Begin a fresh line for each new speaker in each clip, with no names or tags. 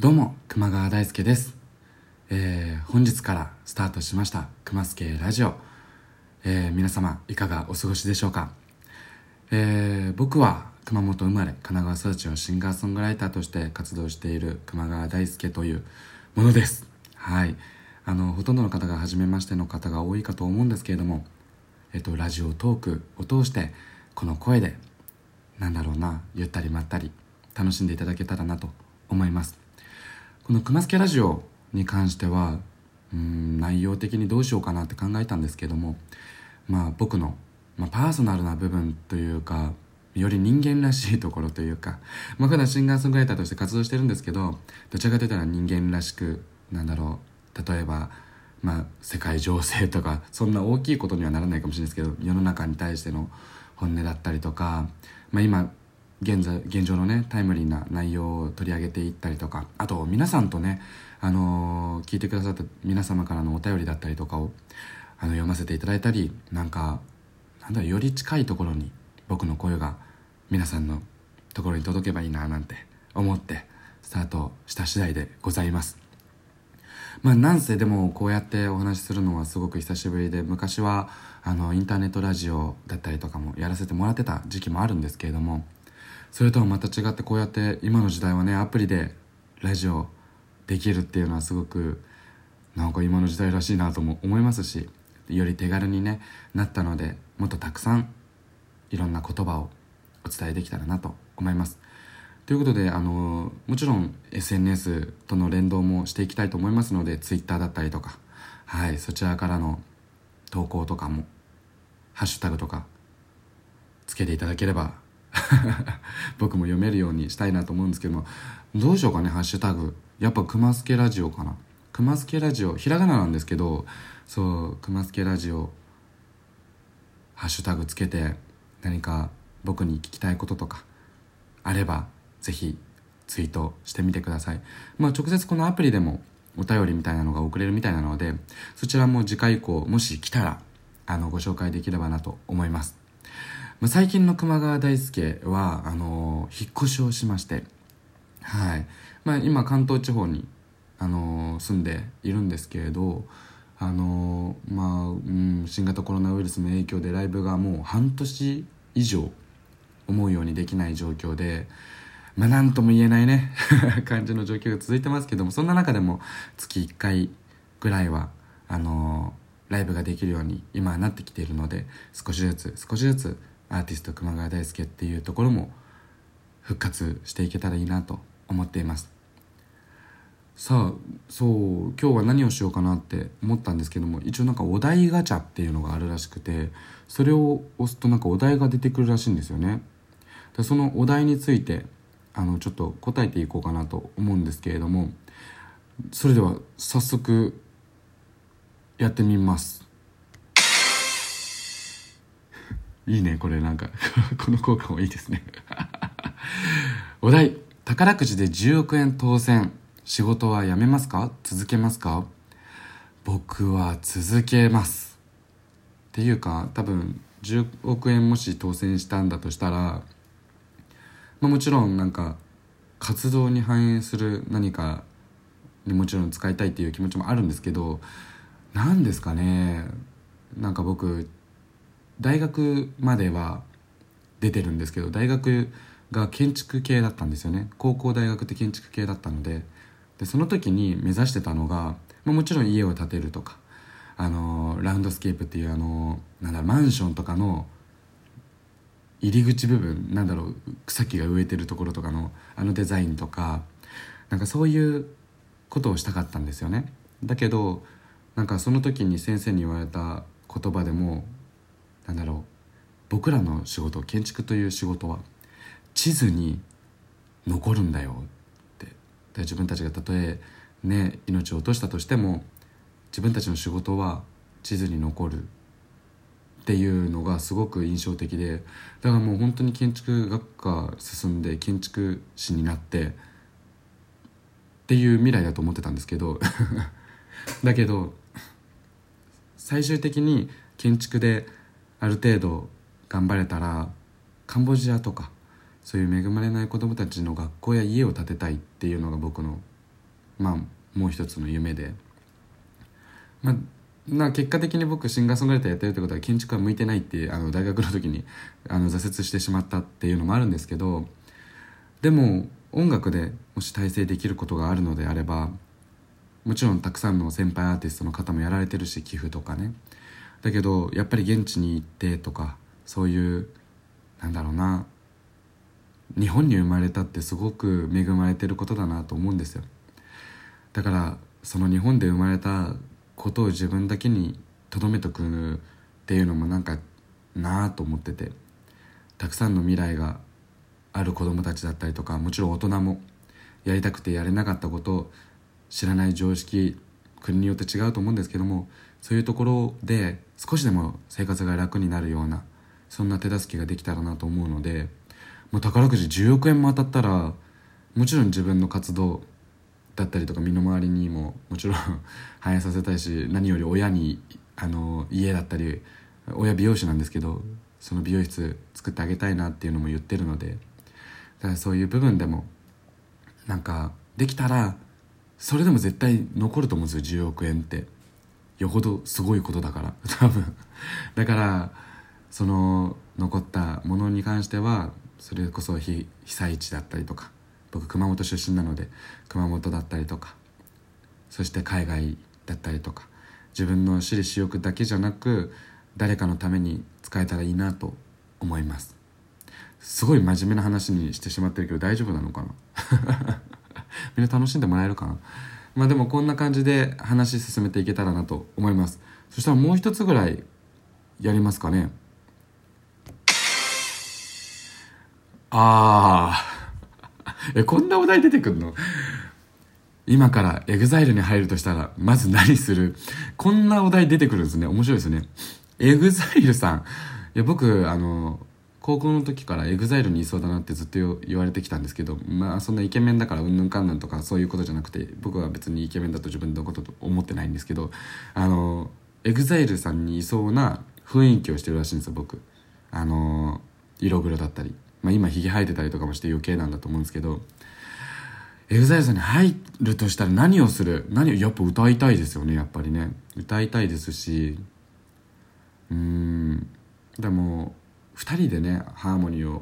どうも、熊川大輔です。えー、本日からスタートしました、熊助ラジオ。えー、皆様、いかがお過ごしでしょうかえー、僕は熊本生まれ、神奈川育ちのシンガーソングライターとして活動している熊川大輔というものです。はい。あの、ほとんどの方が初めましての方が多いかと思うんですけれども、えっと、ラジオトークを通して、この声で、なんだろうな、ゆったりまったり、楽しんでいただけたらなと思います。この熊助ラジオに関してはうん内容的にどうしようかなって考えたんですけどもまあ僕の、まあ、パーソナルな部分というかより人間らしいところというか、まあ、普段シンガーソングライターとして活動してるんですけどどちらかというと人間らしくなんだろう例えばまあ世界情勢とかそんな大きいことにはならないかもしれないですけど世の中に対しての本音だったりとか、まあ、今現在現状のねタイムリーな内容を取り上げていったりとかあと皆さんとね、あのー、聞いてくださった皆様からのお便りだったりとかをあの読ませていただいたりなんかなんだろより近いところに僕の声が皆さんのところに届けばいいななんて思ってスタートした次第でございます。まあなんせでもこうやってお話しするのはすごく久しぶりで昔はあのインターネットラジオだったりとかもやらせてもらってた時期もあるんですけれどもそれとはまた違ってこうやって今の時代はねアプリでラジオできるっていうのはすごくなんか今の時代らしいなとも思いますしより手軽にねなったのでもっとたくさんいろんな言葉をお伝えできたらなと思います。ということであのもちろん SNS との連動もしていきたいと思いますので Twitter だったりとかはいそちらからの投稿とかもハッシュタグとかつけていただければ僕も読めるようにしたいなと思うんですけどもどうしようかねハッシュタグ。やっぱ熊助ラジオかな。熊助ラジオひらがななんですけどそう熊助ラジオハッシュタグつけて何か僕に聞きたいこととかあればぜひツイートしてみてください。まあ直接このアプリでもお便りみたいなのが送れるみたいなのでそちらも次回以降もし来たらあのご紹介できればなと思います。まあ、最近の熊川大輔はあのー、引っ越しをしましてはい、まあ、今関東地方に、あのー、住んでいるんですけれどあのー、まあ、うん、新型コロナウイルスの影響でライブがもう半年以上思うようにできない状況でまあ何とも言えないね 感じの状況が続いてますけどもそんな中でも月1回ぐらいはあのライブができるように今はなってきているので少しずつ少しずつアーティスト熊谷大輔っていうところも復活していけたらいいなと思っています。さあそう今日は何をしようかなって思ったんですけども一応なんかお題ガチャっていうのがあるらしくてそれを押すとなんかお題が出てくるらしいんですよね。でそのお題についてあのちょっと答えていこうかなと思うんですけれどもそれでは早速やってみます。いいねこれなんか。この効果もいいですね。お題。宝くじで10億円当選。仕事は辞めますか？続けますか？僕は続けます。っていうか多分10億円もし当選したんだとしたら、まあ、もちろんなんか活動に反映する何かにもちろん使いたいっていう気持ちもあるんですけど何ですかね。なんか僕大学までは出てるんですけど大学が建築系だったんですよね。高校大学って建築系だったので。でその時に目指してたのが、まあ、もちろん家を建てるとかあのラウンドスケープっていうあのなんだマンションとかの入り口部分なんだろう草木が植えてるところとかのあのデザインとかなんかそういうことをしたかったんですよね。だけどなんかその時に先生に言われた言葉でもなんだろう。僕らの仕事建築という仕事は地図に残るんだよって。で自分たちがたとえね命を落としたとしても自分たちの仕事は地図に残るっていうのがすごく印象的でだからもう本当に建築学科進んで建築士になってっていう未来だと思ってたんですけど だけど最終的に建築である程度頑張れたらカンボジアとかそういう恵まれない子どもたちの学校や家を建てたいっていうのが僕のまあもう一つの夢で。まあな結果的に僕シンガーソングライターやってるってことは建築は向いてないってあの大学の時にあの挫折してしまったっていうのもあるんですけどでも音楽でもし体制できることがあるのであればもちろんたくさんの先輩アーティストの方もやられてるし寄付とかね。だけどやっぱり現地に行ってとかそういうなんだろうな日本に生まれたってすごく恵まれてることだなと思うんですよ。だからその日本で生まれたことを自分だけにとどめとくっていうのもなんかなあと思っててたくさんの未来がある子供たちだったりとかもちろん大人もやりたくてやれなかったこと知らない常識国によって違うと思うんですけどもそういうところで少しでも生活が楽になるようなそんな手助けができたらなと思うのでもう宝くじ10億円も当たったらもちろん自分の活動だったりとか身の回りにももちろん 反映させたいし何より親にあの家だったり親美容師なんですけどその美容室作ってあげたいなっていうのも言ってるのでだからそういう部分でもなんかできたらそれでも絶対残ると思うんですよ10億円って。よほどすごいことだから 多分。だからその残ったものに関してはそれこそ被災地だったりとか僕熊本出身なので熊本だったりとかそして海外だったりとか自分の私利私欲だけじゃなく誰かのために使えたらいいなと思います。すごい真面目な話にしてしまってるけど大丈夫なのかな？みんな楽しんでもらえるかな？まあでもこんな感じで話進めていけたらなと思います。そしたらもう一つぐらいやりますかね。ああえこんなお題出てくんの？今から EXILE に入るとしたらまず何する？こんなお題出てくるんですね。面白いですね。EXILEさん。いや僕あの高校の時から EXILEにいそうだなってずっと言われてきたんですけどまあそんなイケメンだからうんぬんかんぬんとかそういうことじゃなくて僕は別にイケメンだと自分のことと思ってないんですけどあの EXILEさんにいそうな雰囲気をしてるらしいんですよ僕。あの色黒だったり、まあ、今ひげ生えてたりとかもして余計なんだと思うんですけど EXILEさんに入るとしたら何をする？何をやっぱ歌いたいですよねやっぱりね。歌いたいですしうーんでも2人でねハーモニーをっ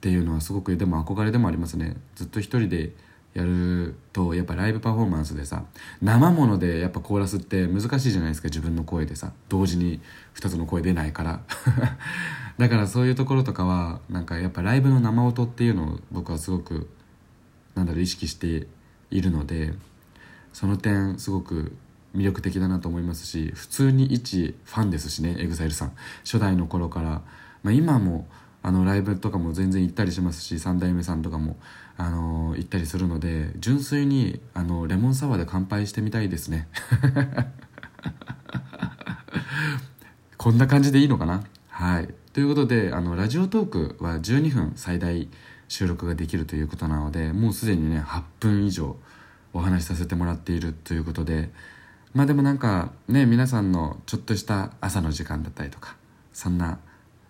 ていうのはすごくでも憧れでもありますね。ずっと1人でやるとやっぱライブパフォーマンスでさ生ものでやっぱコーラスって難しいじゃないですか自分の声でさ。同時に2つの声出ないから。だからそういうところとかはなんかやっぱライブの生音っていうのを僕はすごくなんだろう意識しているのでその点すごく魅力的だなと思いますし普通に一ファンですしね EXILE さん。初代の頃から、まあ、今もあのライブとかも全然行ったりしますし三代目さんとかも、あのー、行ったりするので純粋にあのレモンサワーで乾杯してみたいですね。こんな感じでいいのかな？はい。ということであのラジオトークは12分最大収録ができるということなのでもうすでにね8分以上お話しさせてもらっているということでまあでもなんかね皆さんのちょっとした朝の時間だったりとかそんな、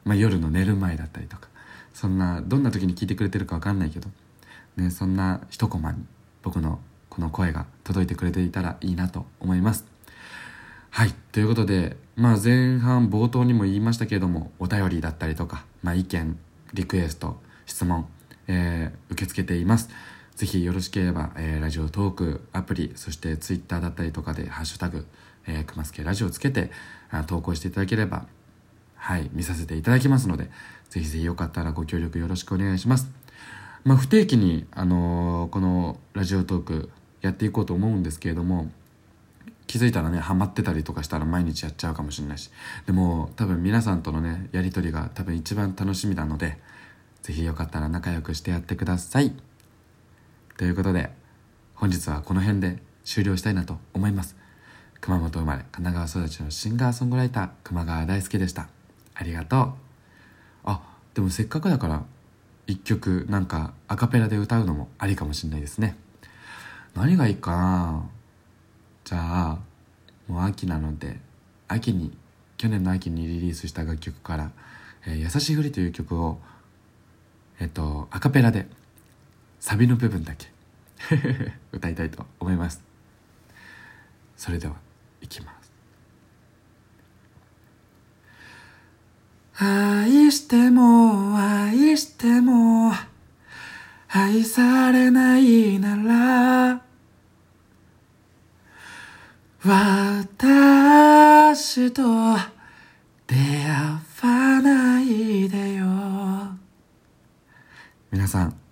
まあ、夜の寝る前だったりとかそんなどんな時に聞いてくれてるか分かんないけど、ね、そんな一コマに僕のこの声が届いてくれていたらいいなと思います。はいということで、まあ、前半冒頭にも言いましたけれどもお便りだったりとか、まあ、意見リクエスト質問、えー、受け付けています。ぜひよろしければ、えー、ラジオトークアプリ、そしてツイッターだったりとかで、ハッシュタグ、えー、くますけラジオつけてあ投稿していただければ、はい、見させていただきますので、ぜひぜひよかったらご協力よろしくお願いします。まあ、不定期に、あのー、このラジオトークやっていこうと思うんですけれども、気づいたらね、ハマってたりとかしたら毎日やっちゃうかもしれないし、でも多分皆さんとのね、やりとりが多分一番楽しみなので、ぜひよかったら仲良くしてやってください。ということで本日はこの辺で終了したいなと思います。熊本生まれ神奈川育ちのシンガーソングライター熊川大輔でした。ありがとう。あでもせっかくだから一曲なんかアカペラで歌うのもありかもしれないですね。何がいいかな？じゃあもう秋なので秋に去年の秋にリリースした楽曲から「えー、優しいふり」という曲をえっとアカペラでサビの部分だけ。歌いたいと思います。それではいきます。愛しても愛しても愛されないなら私と出会わないでよ。皆さん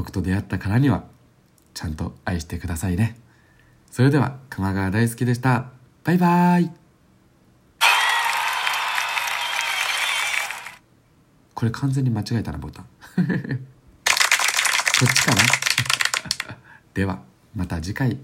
僕と出会ったからにはちゃんと愛してくださいね。それでは熊川大好きでした。バイバイ。これ完全に間違えたなボタン。こっちかな？ではまた次回。